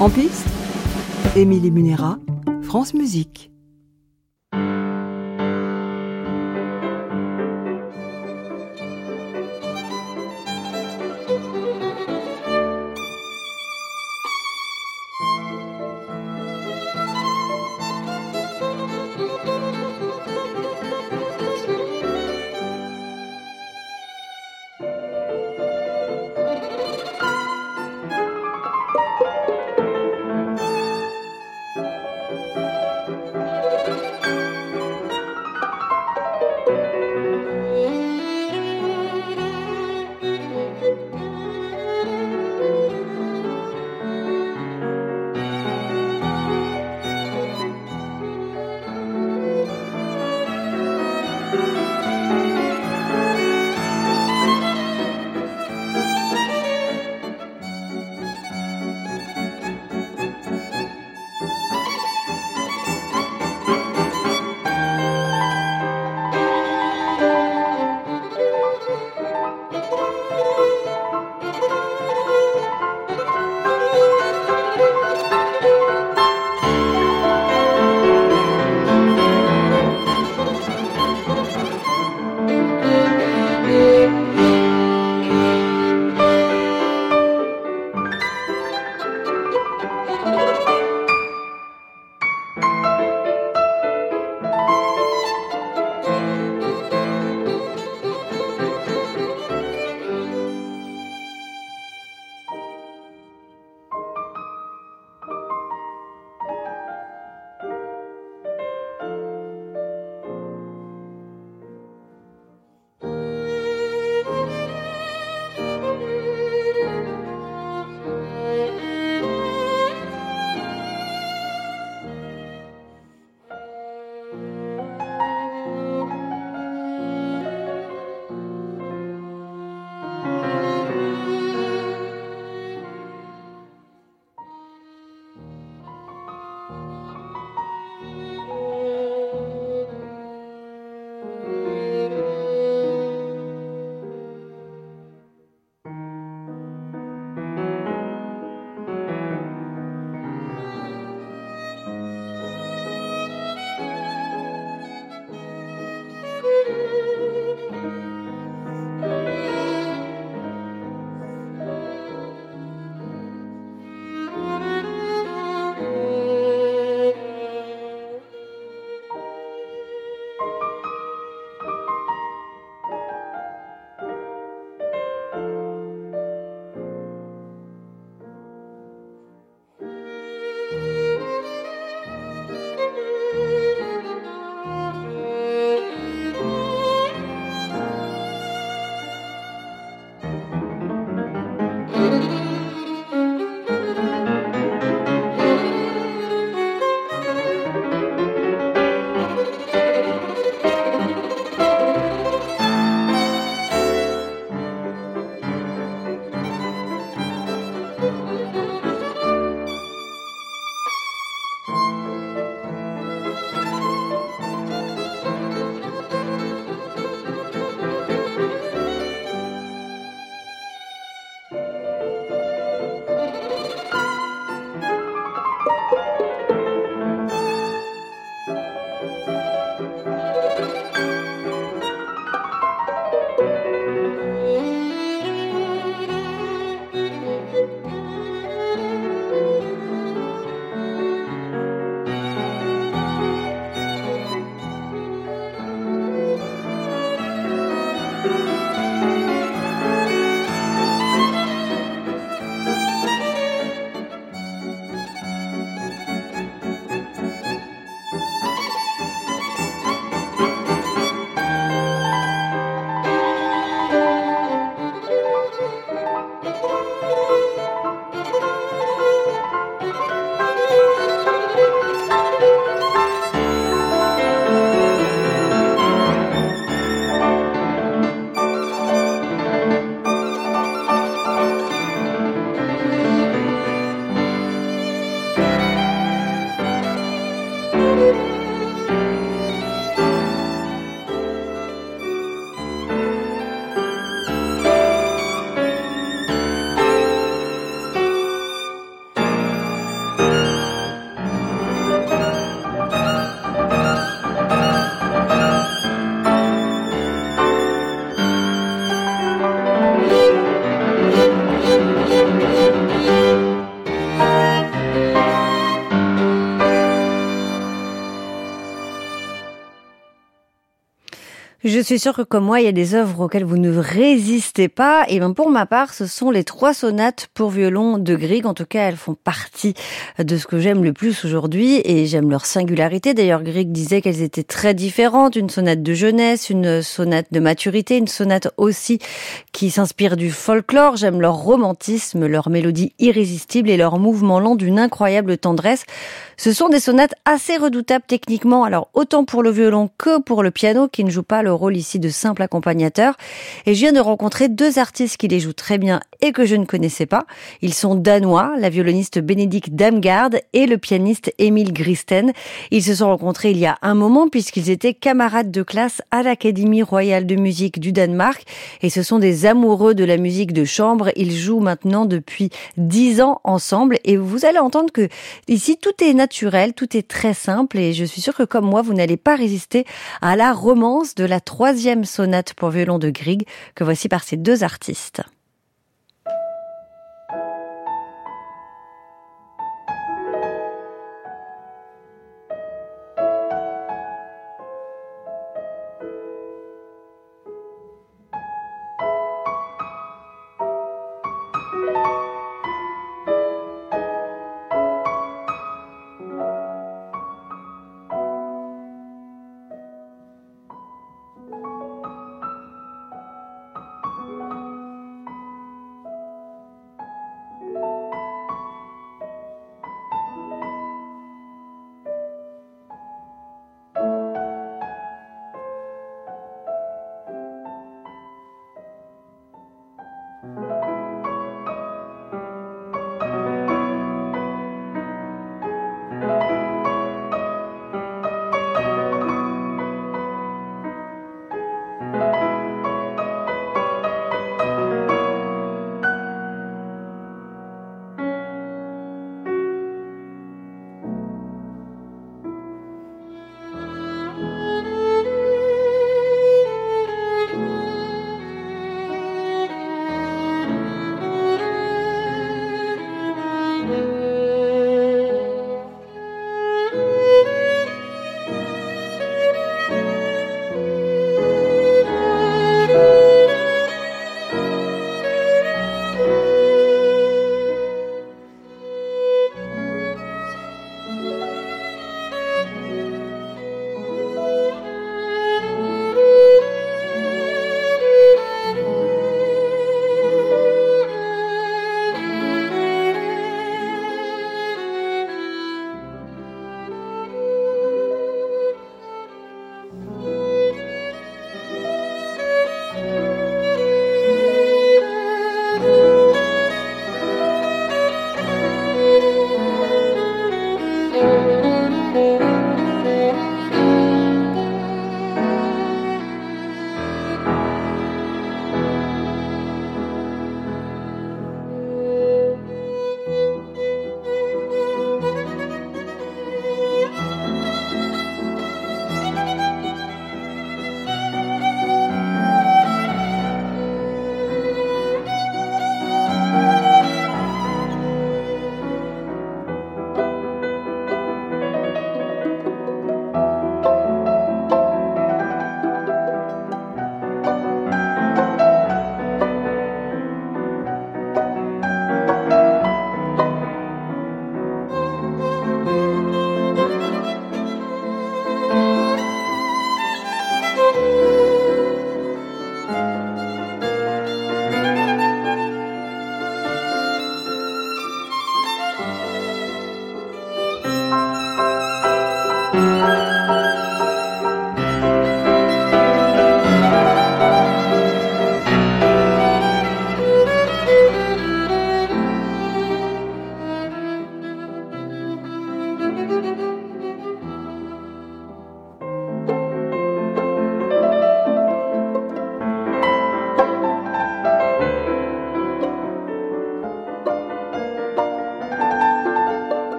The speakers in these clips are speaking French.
En piste, Émilie Munera, France Musique. Je suis sûre que comme moi, il y a des œuvres auxquelles vous ne résistez pas. Et ben pour ma part, ce sont les trois sonates pour violon de Grieg. En tout cas, elles font partie de ce que j'aime le plus aujourd'hui et j'aime leur singularité. D'ailleurs, Grieg disait qu'elles étaient très différentes. Une sonate de jeunesse, une sonate de maturité, une sonate aussi qui s'inspire du folklore. J'aime leur romantisme, leur mélodie irrésistible et leur mouvement lent d'une incroyable tendresse. Ce sont des sonates assez redoutables techniquement, alors autant pour le violon que pour le piano qui ne joue pas le rôle ici de simple accompagnateur. Et je viens de rencontrer deux artistes qui les jouent très bien et que je ne connaissais pas. Ils sont danois, la violoniste Bénédicte Damgaard et le pianiste Emile Gristen. Ils se sont rencontrés il y a un moment puisqu'ils étaient camarades de classe à l'Académie royale de musique du Danemark et ce sont des amoureux de la musique de chambre. Ils jouent maintenant depuis dix ans ensemble et vous allez entendre que ici tout est naturel tout est très simple et je suis sûre que comme moi, vous n'allez pas résister à la romance de troisième sonate pour violon de Grieg que voici par ces deux artistes.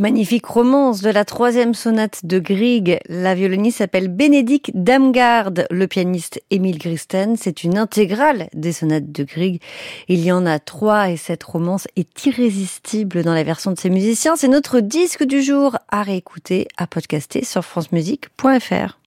Magnifique romance de la troisième sonate de Grieg. La violoniste s'appelle Bénédicte Damgard, le pianiste Émile Gristen. C'est une intégrale des sonates de Grieg. Il y en a trois et cette romance est irrésistible dans la version de ses musiciens. C'est notre disque du jour à réécouter, à podcaster sur francemusique.fr.